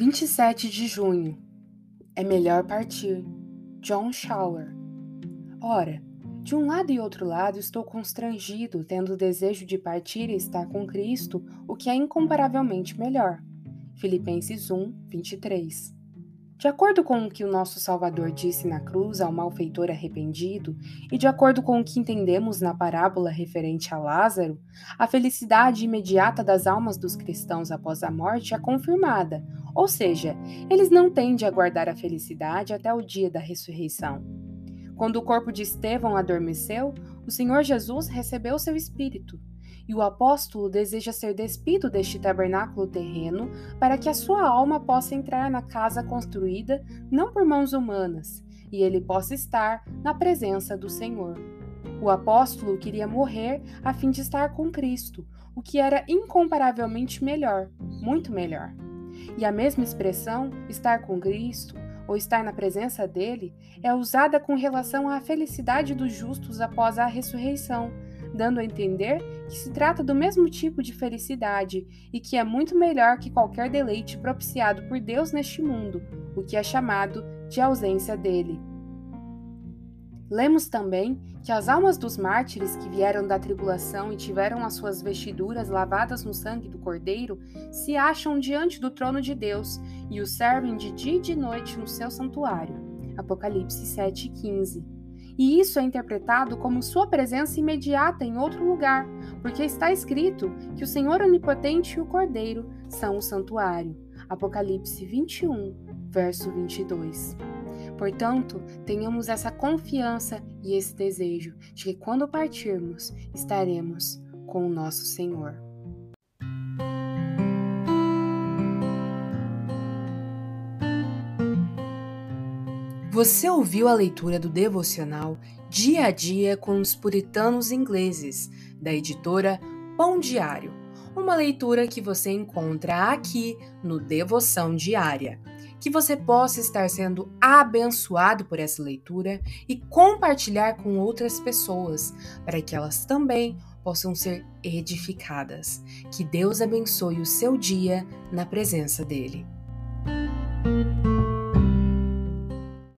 27 de junho. É melhor partir. John Shower. Ora, de um lado e outro lado estou constrangido, tendo o desejo de partir e estar com Cristo, o que é incomparavelmente melhor. Filipenses 1, 23. De acordo com o que o nosso Salvador disse na cruz ao malfeitor arrependido, e de acordo com o que entendemos na parábola referente a Lázaro, a felicidade imediata das almas dos cristãos após a morte é confirmada, ou seja, eles não têm de aguardar a felicidade até o dia da ressurreição. Quando o corpo de Estevão adormeceu, o Senhor Jesus recebeu seu espírito e o apóstolo deseja ser despido deste tabernáculo terreno para que a sua alma possa entrar na casa construída não por mãos humanas e ele possa estar na presença do Senhor. O apóstolo queria morrer a fim de estar com Cristo, o que era incomparavelmente melhor, muito melhor. E a mesma expressão, estar com Cristo, ou estar na presença dele, é usada com relação à felicidade dos justos após a ressurreição, dando a entender que se trata do mesmo tipo de felicidade e que é muito melhor que qualquer deleite propiciado por Deus neste mundo, o que é chamado de ausência dele. Lemos também que as almas dos mártires que vieram da tribulação e tiveram as suas vestiduras lavadas no sangue do Cordeiro se acham diante do trono de Deus e o servem de dia e de noite no seu santuário. Apocalipse 7,15 e isso é interpretado como sua presença imediata em outro lugar, porque está escrito que o Senhor Onipotente e o Cordeiro são o santuário. Apocalipse 21, verso 22. Portanto, tenhamos essa confiança e esse desejo de que quando partirmos, estaremos com o nosso Senhor. Você ouviu a leitura do devocional Dia a Dia com os Puritanos Ingleses, da editora Pão Diário. Uma leitura que você encontra aqui no Devoção Diária. Que você possa estar sendo abençoado por essa leitura e compartilhar com outras pessoas, para que elas também possam ser edificadas. Que Deus abençoe o seu dia na presença dEle.